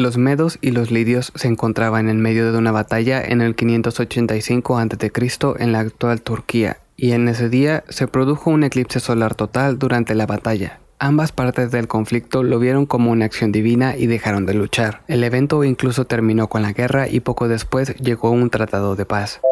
Los medos y los lidios se encontraban en medio de una batalla en el 585 a.C. en la actual Turquía, y en ese día se produjo un eclipse solar total durante la batalla. Ambas partes del conflicto lo vieron como una acción divina y dejaron de luchar. El evento incluso terminó con la guerra y poco después llegó un tratado de paz.